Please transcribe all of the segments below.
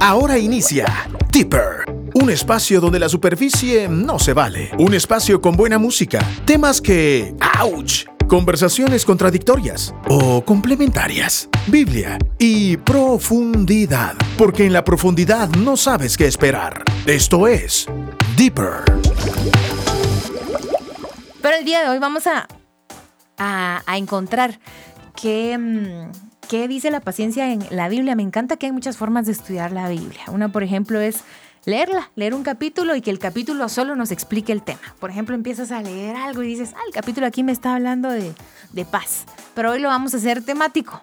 Ahora inicia Deeper, un espacio donde la superficie no se vale, un espacio con buena música, temas que, ¡ouch! Conversaciones contradictorias o complementarias, Biblia y profundidad, porque en la profundidad no sabes qué esperar. Esto es Deeper. Pero el día de hoy vamos a, a, encontrar qué, mm, qué dice la paciencia en la Biblia. Me encanta que hay muchas formas de estudiar la Biblia. Una, por ejemplo, es leerla, leer un capítulo y que el capítulo solo nos explique el tema. Por ejemplo, empiezas a leer algo y dices, ah, el capítulo aquí me está hablando de, de paz, pero hoy lo vamos a hacer temático.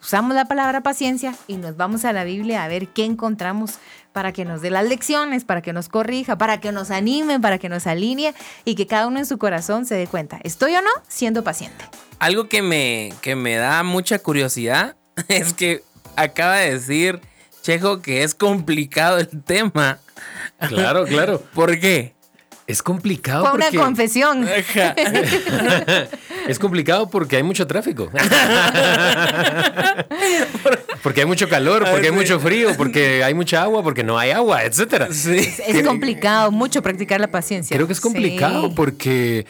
Usamos la palabra paciencia y nos vamos a la Biblia a ver qué encontramos para que nos dé las lecciones, para que nos corrija, para que nos anime, para que nos alinee y que cada uno en su corazón se dé cuenta, ¿estoy o no siendo paciente? Algo que me, que me da mucha curiosidad es que acaba de decir Chejo que es complicado el tema. Claro, claro. ¿Por qué? Es complicado Fue una porque... confesión. es complicado porque hay mucho tráfico. porque hay mucho calor, porque hay mucho frío, porque hay mucha agua, porque no hay agua, etcétera. Sí. Es complicado mucho practicar la paciencia. Creo que es complicado Sí. porque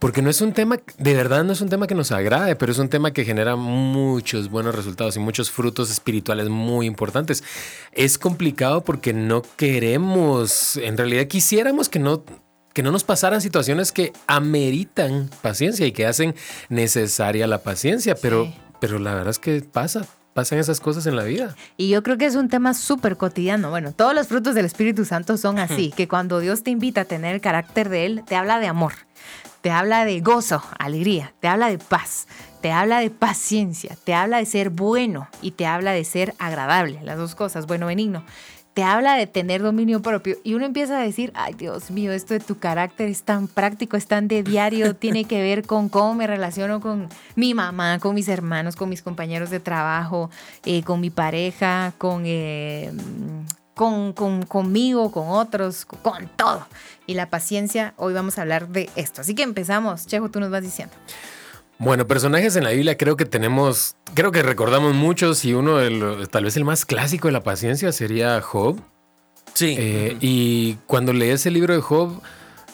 porque no es un tema, de verdad no es un tema que nos agrade, pero es un tema que genera muchos buenos resultados y muchos frutos espirituales muy importantes. Es complicado porque no queremos, en realidad quisiéramos que no, que no nos pasaran situaciones que ameritan paciencia y que hacen necesaria la paciencia, pero, Sí. pero la verdad es que pasa, pasan esas cosas en la vida. Y yo creo que es un tema súper cotidiano. Bueno, todos los frutos del Espíritu Santo son así, que cuando Dios te invita a tener el carácter de Él, te habla de amor, te habla de gozo, alegría, te habla de paz, te habla de paciencia, te habla de ser bueno y te habla de ser agradable, las dos cosas, bueno, benigno. Te habla de tener dominio propio y uno empieza a decir, ay Dios mío, esto de tu carácter es tan práctico, es tan de diario, tiene que ver con cómo me relaciono con mi mamá, con mis hermanos, con mis compañeros de trabajo, eh, con mi pareja, con, eh, con, con- conmigo, con otros, con, con todo. Y la paciencia, hoy vamos a hablar de esto. Así que empezamos. Chejo, tú nos vas diciendo. Bueno, personajes en la Biblia creo que tenemos, creo que recordamos muchos y uno de los, tal vez el más clásico de la paciencia sería Job. Sí. Eh, y cuando lees el libro de Job,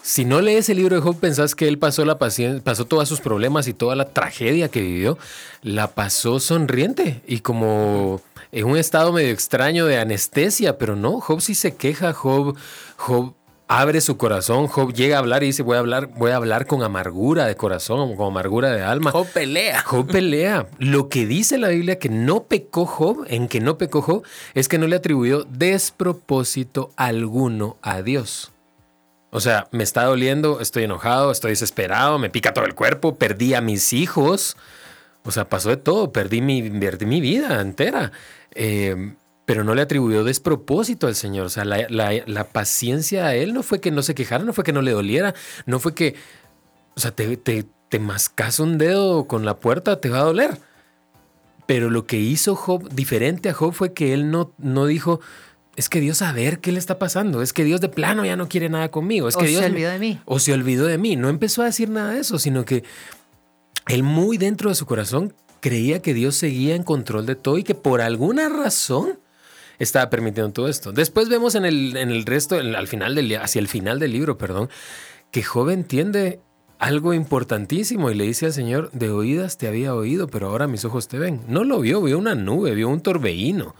si no lees el libro de Job, pensás que él pasó la paciencia, pasó todos sus problemas y toda la tragedia que vivió, la pasó sonriente y como en un estado medio extraño de anestesia, pero no, Job sí se queja, Job, Job abre su corazón, Job llega a hablar y dice, voy a hablar, voy a hablar con amargura de corazón, con amargura de alma. Job pelea. Job pelea. Lo que dice la Biblia que no pecó Job, en que no pecó Job, es que no le atribuyó despropósito alguno a Dios. O sea, me está doliendo, estoy enojado, estoy desesperado, me pica todo el cuerpo, perdí a mis hijos. O sea, pasó de todo, perdí mi, perdí mi vida entera. Eh, pero no le atribuyó despropósito al Señor. O sea, la, la- la paciencia a Él no fue que no se quejara, no fue que no le doliera, no fue que, o sea, te, te, te mascas un dedo con la puerta, te va a doler. Pero lo que hizo Job, diferente a Job, fue que él no, no dijo, es que Dios a ver qué le está pasando, es que Dios de plano ya no quiere nada conmigo, es O que se Dios me- olvidó de mí. o se olvidó de mí. No empezó a decir nada de eso, sino que él muy dentro de su corazón creía que Dios seguía en control de todo y que por alguna razón estaba permitiendo todo esto. Después vemos en el, en el resto, al final del, hacia el final del libro, perdón, que Job entiende algo importantísimo y le dice al Señor, de oídas te había oído, pero ahora mis ojos te ven. No lo vio, vio una nube, vio un torbellino.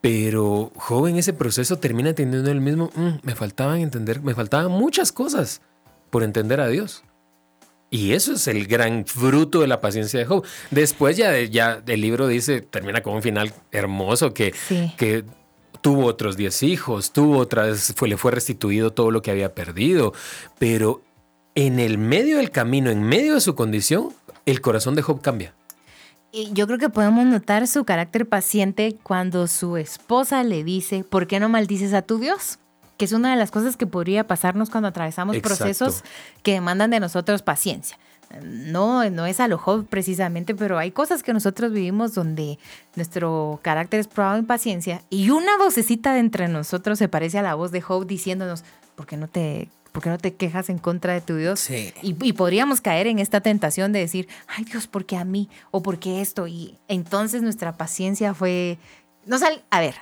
Pero Job en ese proceso termina entendiendo él mismo, "Mm, me faltaban entender, me faltaban muchas cosas por entender a Dios. Y eso es el gran fruto de la paciencia de Job. Después ya, ya el libro dice, termina con un final hermoso que, Sí. que tuvo otros 10 hijos, tuvo otras, fue, le fue restituido todo lo que había perdido. Pero en el medio del camino, en medio de su condición, el corazón de Job cambia. Y yo creo que podemos notar su carácter paciente cuando su esposa le dice, ¿por qué no maldices a tu Dios? Que es una de las cosas que podría pasarnos cuando atravesamos Exacto. procesos que demandan de nosotros paciencia. No, no es a lo Job precisamente, pero hay cosas que nosotros vivimos donde nuestro carácter es probado en paciencia y una vocecita de entre nosotros se parece a la voz de Job diciéndonos, ¿por qué no te, por qué no te quejas en contra de tu Dios? Sí. Y, y podríamos caer en esta tentación de decir, ay Dios, ¿por qué a mí? ¿O por qué esto? Y entonces nuestra paciencia fue... No sal, a ver,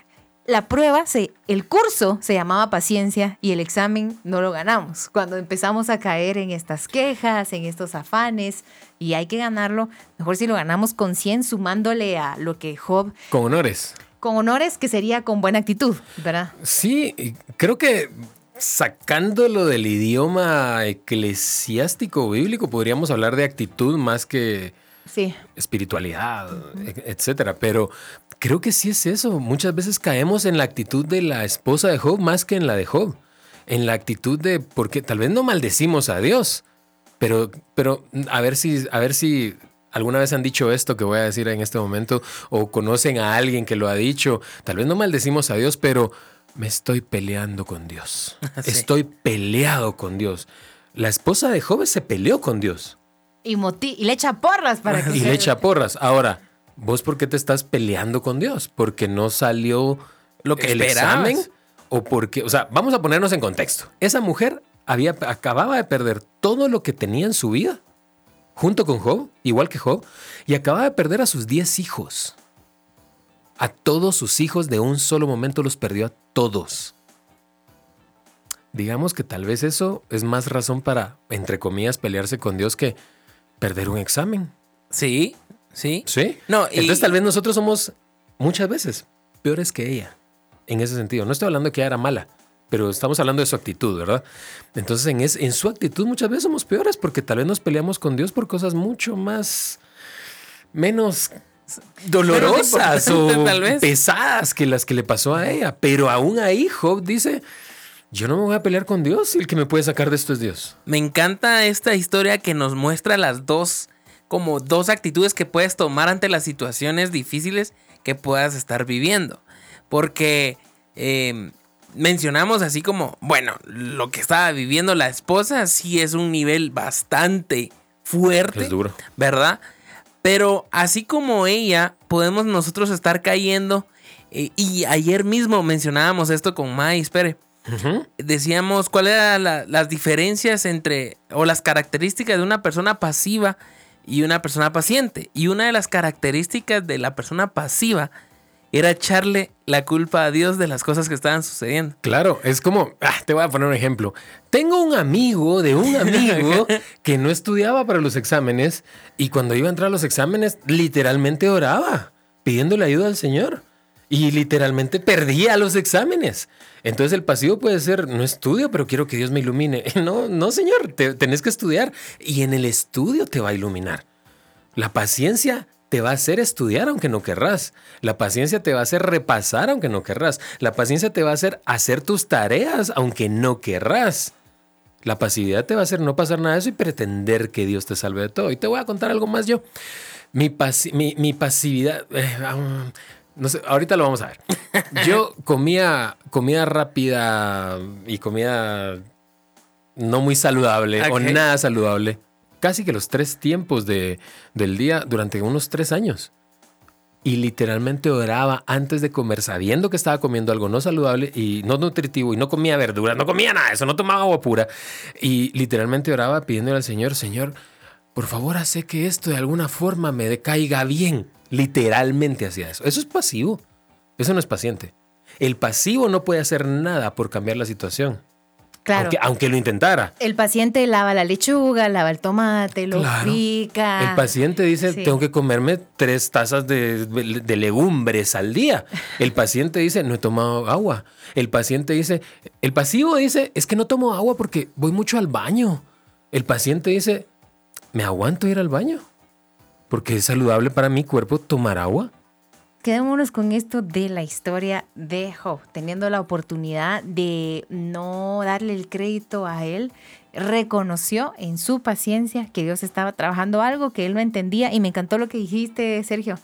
la prueba, se, el curso se llamaba paciencia y el examen no lo ganamos. Cuando empezamos a caer en estas quejas, en estos afanes, y hay que ganarlo, mejor si lo ganamos con 100, sumándole a lo que Job... Con honores. Con honores, que sería con buena actitud, ¿verdad? Sí, creo que sacándolo del idioma eclesiástico bíblico, podríamos hablar de actitud más que sí. espiritualidad, etcétera. Pero creo que sí es eso. Muchas veces caemos en la actitud de la esposa de Job más que en la de Job. En la actitud de, porque tal vez no maldecimos a Dios, pero, pero a ver si, a ver si alguna vez han dicho esto que voy a decir en este momento, o conocen a alguien que lo ha dicho. Tal vez no maldecimos a Dios, pero me estoy peleando con Dios. Estoy peleado con Dios. La esposa de Job se peleó con Dios. Y, y le echa porras para que Y le echa porras. Ahora, ¿vos por qué te estás peleando con Dios? ¿Porque no salió lo que el examen? ¿O porque, o sea, vamos a ponernos en contexto. Esa mujer había, acababa de perder todo lo que tenía en su vida, junto con Job, igual que Job, y acababa de perder a sus 10 hijos. A todos sus hijos de un solo momento los perdió a todos. Digamos que tal vez eso es más razón para, entre comillas, pelearse con Dios que perder un examen. Sí, sí. Sí. No, Entonces tal vez nosotros somos muchas veces peores que ella. En ese sentido. No estoy hablando de que ella era mala pero estamos hablando de su actitud, ¿verdad? Entonces, en, en su actitud muchas veces somos peores porque tal vez nos peleamos con Dios por cosas mucho más, menos dolorosas o pesadas que las que le pasó a ella. Pero aún ahí Job dice, yo no me voy a pelear con Dios y el que me puede sacar de esto es Dios. Me encanta esta historia que nos muestra las dos, como dos actitudes que puedes tomar ante las situaciones difíciles que puedas estar viviendo. Porque eh, mencionamos así como, bueno, lo que estaba viviendo la esposa sí es un nivel bastante fuerte. Es duro. ¿Verdad? Pero así como ella, podemos nosotros estar cayendo. Eh, y ayer mismo mencionábamos esto con Decíamos cuáles eran las diferencias entre, o las características de una persona pasiva y una persona paciente. Y una de las características de la persona pasiva era echarle la culpa a Dios de las cosas que estaban sucediendo. Claro, es como, ah, te voy a poner un ejemplo. Tengo un amigo de un amigo que no estudiaba para los exámenes y cuando iba a entrar a los exámenes literalmente oraba pidiéndole ayuda al Señor y literalmente perdía los exámenes. Entonces el pasivo puede ser, no estudio, pero quiero que Dios me ilumine. No, no, Señor, tenés que estudiar y en el estudio te va a iluminar. La paciencia te va a hacer estudiar aunque no querrás. La paciencia te va a hacer repasar aunque no querrás. La paciencia te va a hacer hacer tus tareas aunque no querrás. La pasividad te va a hacer no pasar nada de eso y pretender que Dios te salve de todo. Y te voy a contar algo más yo. Mi, pasividad... Eh, no sé, ahorita lo vamos a ver. Yo comía comida rápida y comida no muy saludable o nada saludable casi que los tres tiempos de, del día durante unos tres años. Y literalmente oraba antes de comer, sabiendo que estaba comiendo algo no saludable y no nutritivo, y no comía verduras, no comía nada, eso no tomaba agua pura. Y literalmente oraba pidiéndole al Señor, Señor, por favor, hace que esto de alguna forma me caiga bien. Literalmente hacía eso. Eso es pasivo. Eso no es paciente. El pasivo no puede hacer nada por cambiar la situación. Claro. Aunque, lo intentara. El paciente lava la lechuga, lava el tomate, lo pica. El paciente dice, tengo que comerme tres tazas de, legumbres al día. El paciente dice, no he tomado agua. El paciente dice, el pasivo dice, es que no tomo agua porque voy mucho al baño. El paciente dice, me aguanto ir al baño porque es saludable para mi cuerpo tomar agua. Quedémonos con esto de la historia de Job, teniendo la oportunidad de no darle el crédito a él, reconoció en su paciencia que Dios estaba trabajando algo que él no entendía y me encantó lo que dijiste, Sergio.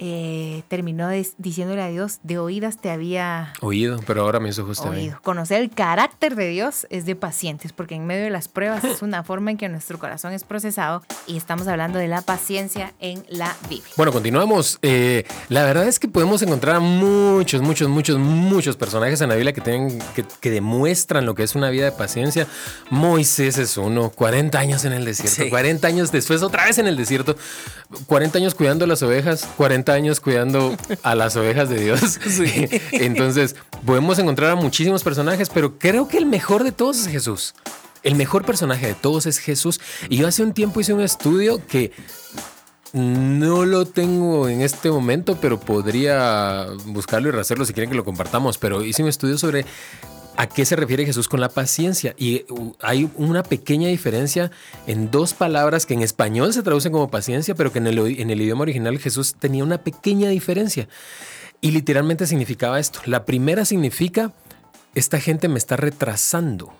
Eh, terminó diciéndole a Dios, de oídas te había oído, pero ahora mis ojos te oído. Conocer el carácter de Dios es de pacientes, porque en medio de las pruebas es una forma en que nuestro corazón es procesado y estamos hablando de la paciencia en la Biblia. Bueno, continuamos. Eh, la verdad es que podemos encontrar muchos, muchos, muchos, muchos personajes en la Biblia que, tienen, que, demuestran lo que es una vida de paciencia. Moisés es uno, 40 años en el desierto, 40 años después otra vez en el desierto, 40 años cuidando las ovejas, 40 40 años cuidando a las ovejas de Dios. Entonces, podemos encontrar a muchísimos personajes, pero creo que el mejor de todos es Jesús. El mejor personaje de todos es Jesús. Y yo hace un tiempo hice un estudio que no lo tengo en este momento, pero podría buscarlo y hacerlo si quieren que lo compartamos. Pero hice un estudio sobre a qué se refiere Jesús con la paciencia. Y uh, hay una pequeña diferencia en dos palabras que en español se traducen como paciencia, pero que en el, idioma original Jesús tenía una pequeña diferencia. Y literalmente significaba esto. La primera significa, esta gente me está retrasando.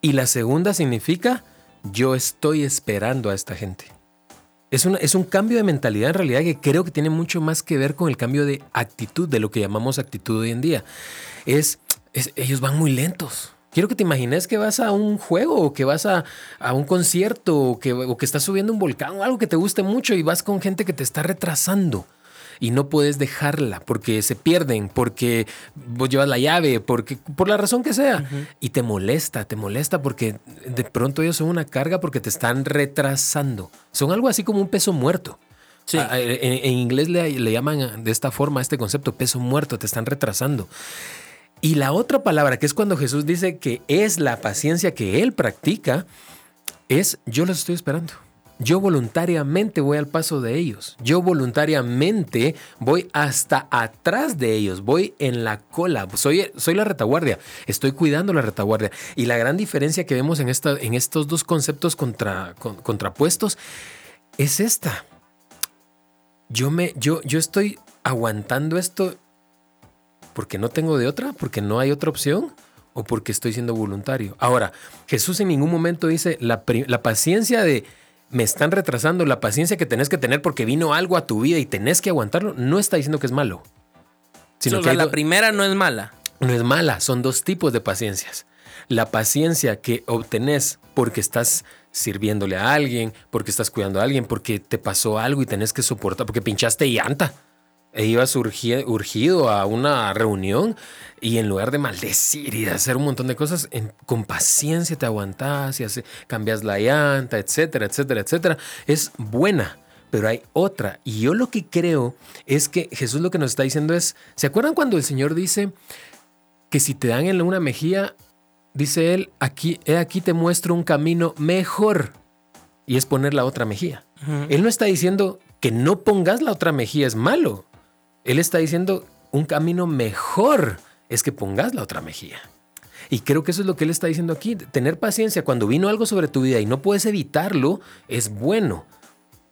Y la segunda significa, yo estoy esperando a esta gente. Es, es, un cambio de mentalidad en realidad que creo que tiene mucho más que ver con el cambio de actitud, de lo que llamamos actitud hoy en día. Es, ellos van muy lentos. Quiero que te imagines que vas a un juego o que vas a, un concierto o que, o que estás subiendo un volcán o algo que te guste mucho y vas con gente que te está retrasando y no puedes dejarla porque se pierden, porque vos llevas la llave, porque por la razón que sea. Y te molesta, te molesta porque de pronto ellos son una carga porque te están retrasando. Son algo así como un peso muerto. En, inglés le, le llaman de esta forma a este concepto peso muerto, te están retrasando. Y la otra palabra, que es cuando Jesús dice que es la paciencia que Él practica, es yo los estoy esperando. Yo voluntariamente voy al paso de ellos. Yo voluntariamente voy hasta atrás de ellos. Voy en la cola. Soy, soy la retaguardia. Estoy cuidando la retaguardia. Y la gran diferencia que vemos en, esta, en estos dos conceptos contra, contrapuestos es esta. Yo, me, yo, yo estoy aguantando esto porque no tengo de otra, porque no hay otra opción o porque estoy siendo voluntario. Ahora, Jesús en ningún momento dice la, la paciencia de me están retrasando la paciencia que tenés que tener porque vino algo a tu vida y tenés que aguantarlo, no está diciendo que es malo. Sino que la primera no es mala. No es mala, son dos tipos de paciencias. La paciencia que obtenés porque estás sirviéndole a alguien, porque estás cuidando a alguien, porque te pasó algo y tenés que soportar, porque pinchaste llanta e ibas urgido a una reunión y en lugar de maldecir y de hacer un montón de cosas, con paciencia te aguantas y cambias la llanta, etcétera, etcétera, etcétera. Es buena, pero hay otra. Y yo lo que creo es que Jesús lo que nos está diciendo es, ¿se acuerdan cuando el Señor dice que si te dan en una mejilla, dice él, aquí, he aquí te muestro un camino mejor? Y es poner la otra mejilla. Él no está diciendo que no pongas la otra mejilla es malo. Él está diciendo un camino mejor es que pongas la otra mejilla. Y creo que eso es lo que él está diciendo aquí. Tener paciencia cuando vino algo sobre tu vida y no puedes evitarlo es bueno.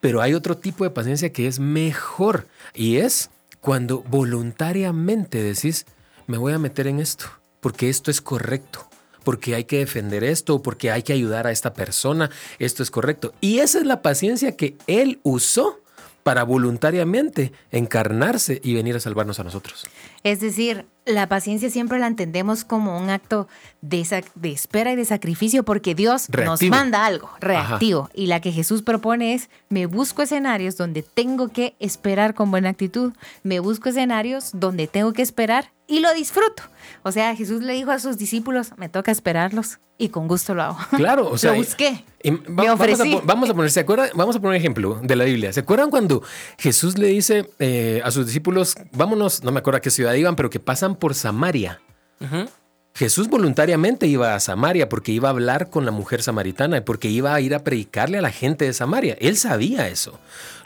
Pero hay otro tipo de paciencia que es mejor. Y es cuando voluntariamente decís, me voy a meter en esto, porque esto es correcto, porque hay que defender esto, porque hay que ayudar a esta persona, esto es correcto. Y esa es la paciencia que él usó para voluntariamente encarnarse y venir a salvarnos a nosotros. Es decir, la paciencia siempre la entendemos como un acto de, de espera y de sacrificio porque Dios nos manda algo reactivo. Y la que Jesús propone es, me busco escenarios donde tengo que esperar con buena actitud, me busco escenarios donde tengo que esperar y lo disfruto. O sea, Jesús le dijo a sus discípulos, me toca esperarlos y con gusto lo hago. Claro, o sea, lo busqué. me ofrecí. Vamos a, poner, ¿se acuerdan? Vamos a poner un ejemplo de la Biblia. ¿Se acuerdan cuando Jesús le dice eh, a sus discípulos, vámonos, no me acuerdo a qué ciudad iban, pero que pasan por Samaria? Jesús voluntariamente iba a Samaria porque iba a hablar con la mujer samaritana, y porque iba a ir a predicarle a la gente de Samaria. Él sabía eso.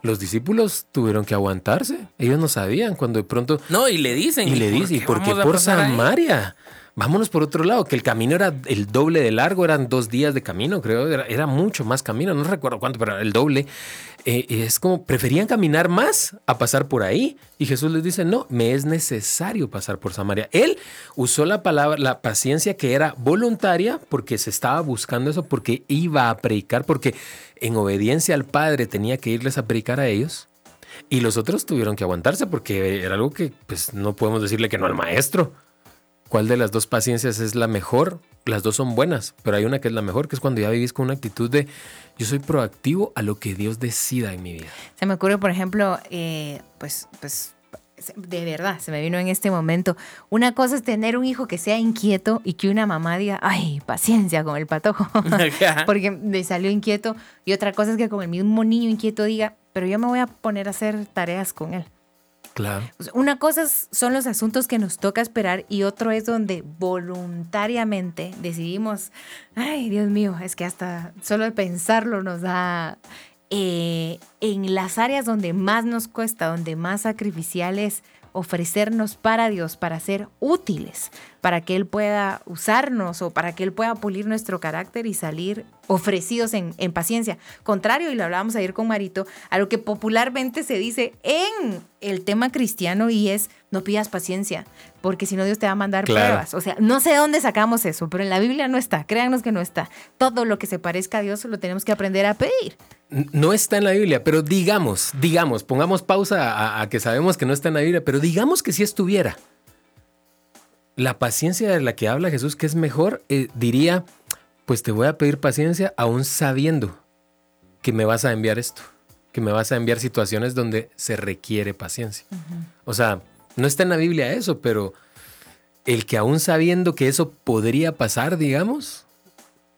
Los discípulos tuvieron que aguantarse. Ellos no sabían cuando de pronto... No, y le dicen. Y, le dicen, ¿por qué por Samaria? Vámonos por otro lado, que el camino era el doble de largo, eran dos días de camino, creo, era, mucho más camino, no recuerdo cuánto, pero el doble. Eh, es como, preferían caminar más a pasar por ahí. Y Jesús les dice, no, me es necesario pasar por Samaria. Él usó la palabra, la paciencia que era voluntaria, porque se estaba buscando eso, porque iba a predicar, porque en obediencia al Padre tenía que irles a predicar a ellos. Y los otros tuvieron que aguantarse porque era algo que pues no podemos decirle que no al maestro cuál de las dos paciencias es la mejor. Las dos son buenas, pero hay una que es la mejor, que es cuando ya vivís con una actitud de yo soy proactivo a lo que Dios decida en mi vida. Se me ocurre, por ejemplo, eh, pues, pues de verdad, se me vino en este momento. Una cosa es tener un hijo que sea inquieto y que una mamá diga, ay, paciencia con el patojo, porque me salió inquieto. Y otra cosa es que con el mismo niño inquieto diga, pero yo me voy a poner a hacer tareas con él. Una cosa son los asuntos que nos toca esperar y otro es donde voluntariamente decidimos, ay Dios mío, es que hasta solo de pensarlo nos da eh, en las áreas donde más nos cuesta, donde más sacrificial es ofrecernos para Dios, para ser útiles, para que Él pueda usarnos o para que Él pueda pulir nuestro carácter y salir ofrecidos en, en, paciencia. Contrario, y lo hablábamos ayer con Marito, a lo que popularmente se dice en el tema cristiano y es no pidas paciencia, porque si no Dios te va a mandar pruebas. O sea, no sé dónde sacamos eso, pero en la Biblia no está, créanos que no está. Todo lo que se parezca a Dios lo tenemos que aprender a pedir. No está en la Biblia, pero digamos, digamos, pongamos pausa a, a que sabemos que no está en la Biblia, pero digamos que si estuviera. La paciencia de la que habla Jesús, que es mejor, eh, diría, pues te voy a pedir paciencia aún sabiendo que me vas a enviar esto, que me vas a enviar situaciones donde se requiere paciencia. Uh -huh. O sea, no está en la Biblia eso, pero el que aún sabiendo que eso podría pasar, digamos,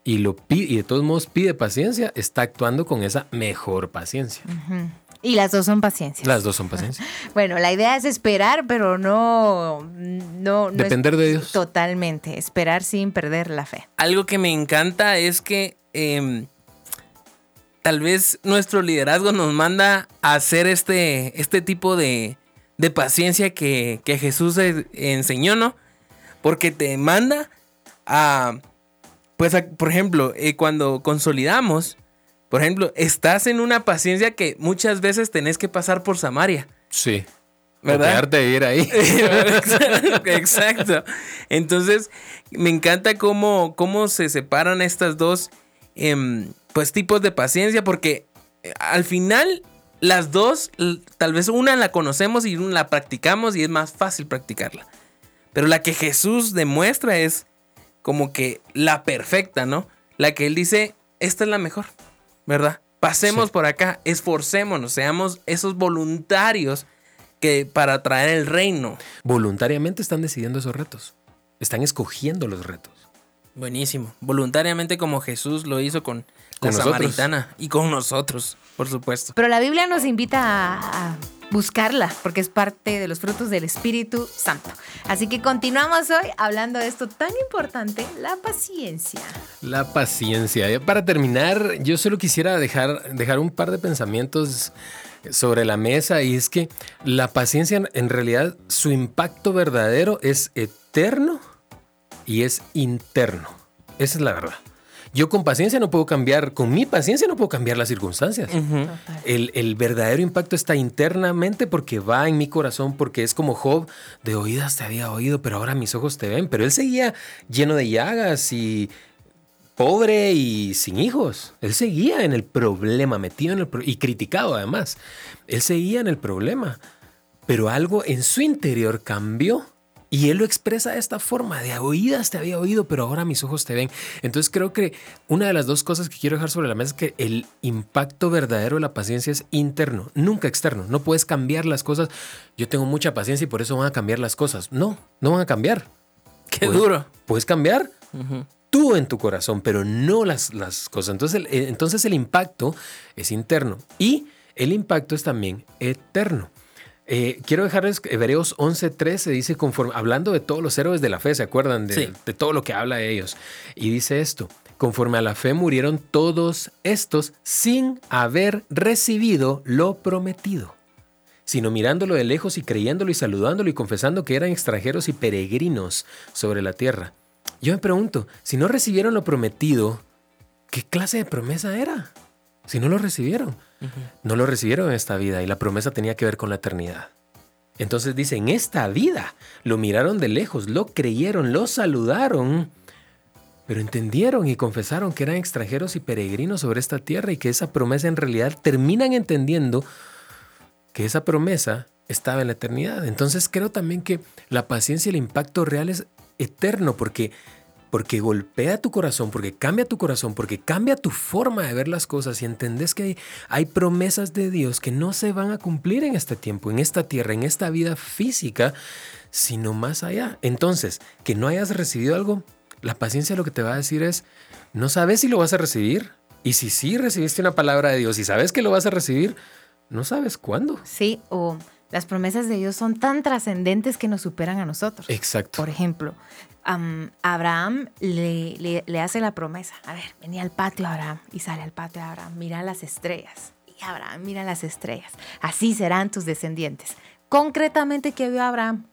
y, lo pide, y de todos modos pide paciencia, está actuando con esa mejor paciencia. Uh -huh. Y las dos son paciencia. Las dos son paciencia. Bueno, la idea es esperar, pero no. no, no Depender es, de Dios. Totalmente. Esperar sin perder la fe. Algo que me encanta es que eh, tal vez nuestro liderazgo nos manda a hacer este, este tipo de, de paciencia que, que Jesús enseñó, ¿no? Porque te manda a. Pues, por ejemplo, eh, cuando consolidamos por ejemplo, estás en una paciencia que muchas veces tenés que pasar por Samaria. Sí. ¿Verdad? De ir ahí. Exacto. Entonces, me encanta cómo, cómo se separan estas dos eh, pues, tipos de paciencia, porque eh, al final las dos, tal vez una la conocemos y una la practicamos y es más fácil practicarla. Pero la que Jesús demuestra es como que la perfecta, ¿no? La que él dice, esta es la mejor. ¿verdad? Pasemos sí. por acá, esforcémonos, seamos esos voluntarios que para traer el reino. Voluntariamente están decidiendo esos retos. Están escogiendo los retos. Buenísimo. Voluntariamente como Jesús lo hizo con, con la nosotros. samaritana y con nosotros, por supuesto. Pero la Biblia nos invita a, a buscarla, porque es parte de los frutos del Espíritu Santo. Así que continuamos hoy hablando de esto tan importante, la paciencia. La paciencia. Para terminar, yo solo quisiera dejar, dejar un par de pensamientos sobre la mesa y es que la paciencia en realidad su impacto verdadero es eterno y es interno. Esa es la verdad. Yo con paciencia no puedo cambiar, con mi paciencia no puedo cambiar las circunstancias. Uh -huh. el, el, verdadero impacto está internamente porque va en mi corazón, porque es como Job, de oídas te había oído, pero ahora mis ojos te ven. Pero él seguía lleno de llagas y pobre y sin hijos. Él seguía en el problema, metido en el pro y criticado además. Él seguía en el problema, pero algo en su interior cambió. Y él lo expresa de esta forma, de oídas te había oído, pero ahora mis ojos te ven. Entonces creo que una de las dos cosas que quiero dejar sobre la mesa es que el impacto verdadero de la paciencia es interno, nunca externo. No puedes cambiar las cosas. Yo tengo mucha paciencia y por eso van a cambiar las cosas. No, no van a cambiar. Qué puedes, duro. Puedes cambiar uh -huh. tú en tu corazón, pero no las, las cosas. Entonces el, entonces el impacto es interno y el impacto es también eterno. Eh, quiero dejarles Hebreos 11:13 dice conforme hablando de todos los héroes de la fe, ¿se acuerdan de, sí. de, todo lo que habla de ellos? Y dice esto, conforme a la fe murieron todos estos sin haber recibido lo prometido, sino mirándolo de lejos y creyéndolo y saludándolo y confesando que eran extranjeros y peregrinos sobre la tierra. Yo me pregunto, si no recibieron lo prometido, ¿qué clase de promesa era? Si no lo recibieron. Uh -huh. No lo recibieron en esta vida y la promesa tenía que ver con la eternidad. Entonces dice, en esta vida lo miraron de lejos, lo creyeron, lo saludaron, pero entendieron y confesaron que eran extranjeros y peregrinos sobre esta tierra y que esa promesa en realidad terminan entendiendo que esa promesa estaba en la eternidad. Entonces creo también que la paciencia y el impacto real es eterno porque porque golpea tu corazón, porque cambia tu corazón, porque cambia tu forma de ver las cosas y entendés que hay, promesas de Dios que no se van a cumplir en este tiempo, en esta tierra, en esta vida física, sino más allá. Entonces, que no hayas recibido algo, la paciencia lo que te va a decir es, no sabes si lo vas a recibir. Y si sí recibiste una palabra de Dios y sabes que lo vas a recibir, no sabes cuándo. Sí, o Las promesas de Dios son tan trascendentes que nos superan a nosotros. Exacto. Por ejemplo, am, Abraham le, le- le hace la promesa. A ver, venía al patio Abraham y sale al patio Abraham. Mira las estrellas. Y Abraham, mira las estrellas. Así serán tus descendientes. Concretamente, ¿qué vio Abraham?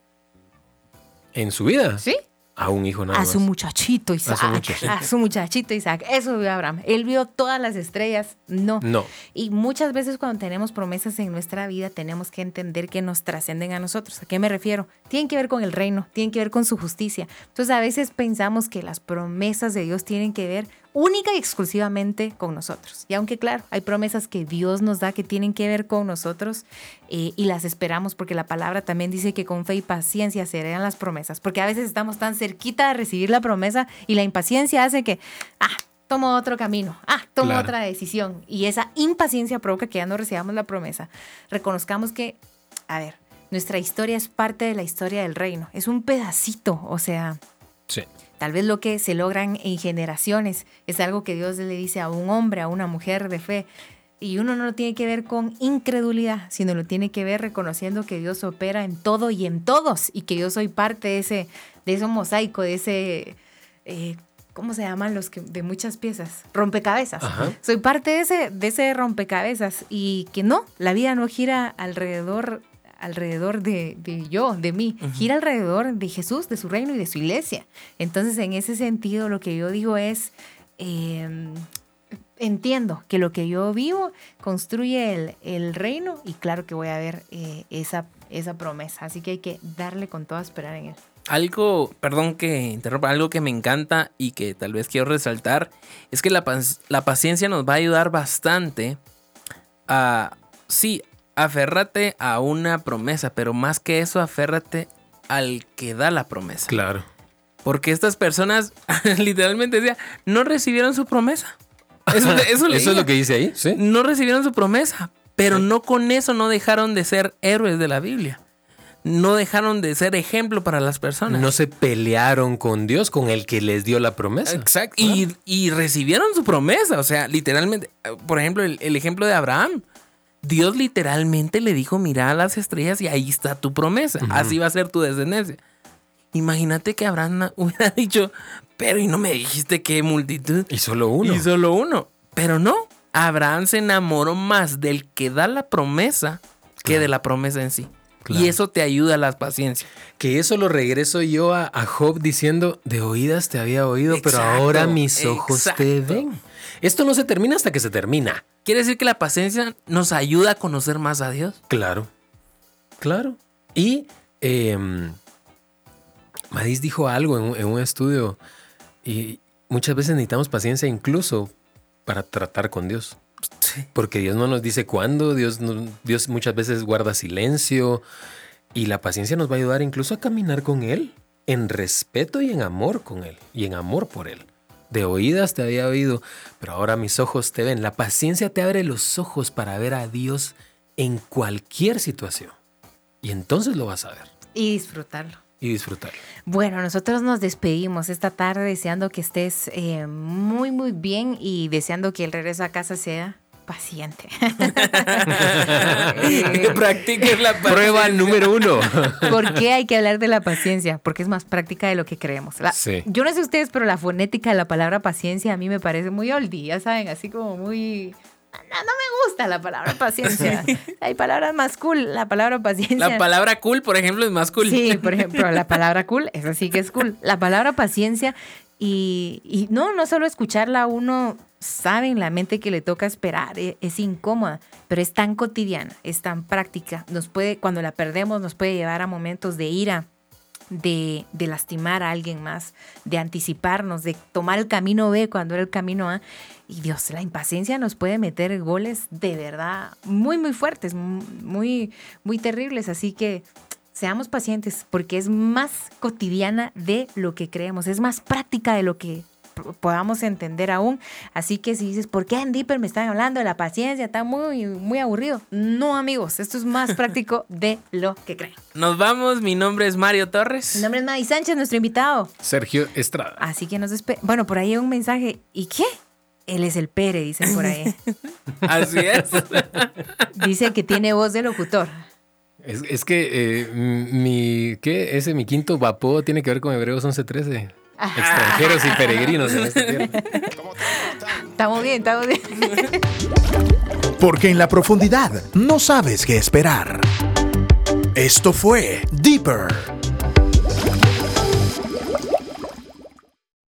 En su vida. ¿Sí? A un hijo nada A más. su muchachito Isaac. muchachito. A su muchachito Isaac. Eso vio Abraham. Él vio todas las estrellas. No. No. Y muchas veces cuando tenemos promesas en nuestra vida tenemos que entender que nos trascenden a nosotros. ¿A qué me refiero? Tienen que ver con el reino, tienen que ver con su justicia. Entonces a veces pensamos que las promesas de Dios tienen que ver única y exclusivamente con nosotros. Y aunque claro, hay promesas que Dios nos da que tienen que ver con nosotros eh, y las esperamos porque la palabra también dice que con fe y paciencia se heredan las promesas. Porque a veces estamos tan cerquita de recibir la promesa y la impaciencia hace que, ah, tomo otro camino, ah, tomo Claro. otra decisión. Y esa impaciencia provoca que ya no recibamos la promesa. Reconozcamos que, a ver, nuestra historia es parte de la historia del reino. Es un pedacito, o sea, Sí. Tal vez lo que se logran en generaciones es algo que Dios le dice a un hombre, a una mujer de fe. Y uno no lo tiene que ver con incredulidad, sino lo tiene que ver reconociendo que Dios opera en todo y en todos y que yo soy parte de ese, de ese mosaico, de ese, eh, ¿cómo se llaman los que de muchas piezas? Rompecabezas. Ajá. Soy parte de ese, de ese rompecabezas y que no, la vida no gira alrededor alrededor de, de yo, de mí, gira alrededor de Jesús, de su reino y de su iglesia. Entonces, en ese sentido, lo que yo digo es, eh, entiendo que lo que yo vivo construye el, el reino y claro que voy a ver eh, esa, esa promesa. Así que hay que darle con todo a esperar en él. Algo, perdón que interrumpa, algo que me encanta y que tal vez quiero resaltar es que la, la paciencia nos va a ayudar bastante a, sí, aférrate a una promesa, pero más que eso, aférrate al que da la promesa. Claro. Porque estas personas, literalmente decía, no recibieron su promesa. Eso, eso, Eso leía. es lo que dice ahí. Sí. No recibieron su promesa, pero no con eso no dejaron de ser héroes de la Biblia. No dejaron de ser ejemplo para las personas. No se pelearon con Dios, con el que les dio la promesa. Exacto. Y, y recibieron su promesa. O sea, literalmente, eh, por ejemplo, el, el ejemplo de Abraham. Dios literalmente le dijo, mira a las estrellas y ahí está tu promesa. Así va a ser tu descendencia. Imagínate que Abraham hubiera dicho, pero y no me dijiste qué multitud. Y solo uno. Y solo uno. Pero no, Abraham se enamoró más del que da la promesa que de la promesa en sí. Claro. Y eso te ayuda a la paciencia. Que eso lo regreso yo a, a Job diciendo, de oídas te había oído, pero ahora mis ojos te ven. Esto no se termina hasta que se termina. Quiere decir que la paciencia nos ayuda a conocer más a Dios. Claro, claro. Y eh, Madis dijo algo en, un- en un estudio y muchas veces necesitamos paciencia incluso para tratar con Dios. Porque Dios no nos dice cuándo, Dios, no- Dios muchas veces guarda silencio y la paciencia nos va a ayudar incluso a caminar con Él en respeto y en amor con Él y en amor por Él. De oídas te había oído, pero ahora mis ojos te ven. La paciencia te abre los ojos para ver a Dios en cualquier situación. Y entonces lo vas a ver Y disfrutarlo. y disfrutarlo. Bueno, nosotros nos despedimos esta tarde deseando que estés eh, muy, muy bien y deseando que el regreso a casa sea paciente. Que practiques la paciencia. Prueba número uno. ¿Por qué hay que hablar de la paciencia? Porque es más práctica de lo que creemos. La- Sí. Yo no sé ustedes, pero la fonética de la palabra paciencia a mí me parece muy oldie, ya saben, así como muy... No, no me gusta la palabra paciencia. Hay palabras más cool, la palabra paciencia. La palabra cool, por ejemplo, es más cool. Sí, por ejemplo, la palabra cool, esa sí que es cool. La palabra paciencia y, no, no solo escucharla uno sabe en la mente que le toca esperar, e- es, incómoda, pero es tan cotidiana, es tan práctica. Nos puede, cuando la perdemos, nos puede llevar a momentos de ira, de lastimar a alguien más, de anticiparnos, de tomar el camino B cuando era el camino A. Y Dios, la impaciencia nos puede meter goles de verdad muy, muy fuertes, muy, muy terribles. Así que seamos pacientes porque es más cotidiana de lo que creemos, es más práctica de lo que podamos entender aún. Así que si dices, ¿por qué en Deeper me están hablando de la paciencia? Está muy, muy aburrido. No, amigos, esto es más práctico de lo que creen. Nos vamos, mi nombre es Mario Torres. Mi nombre es Madi Sánchez, nuestro invitado. Sergio Estrada. Así que nos despe... Bueno, por ahí hay un mensaje. ¿Y qué? Él es el Pere, dicen por ahí. Así es. Dice que tiene voz de locutor. Es, es que eh, mi, ¿qué? Ese, mi quinto vapor tiene que ver con Hebreos 11.13. Extranjeros y peregrinos en esta tierra. Estamos bien, estamos bien. Porque en la profundidad no sabes qué esperar. Esto fue Deeper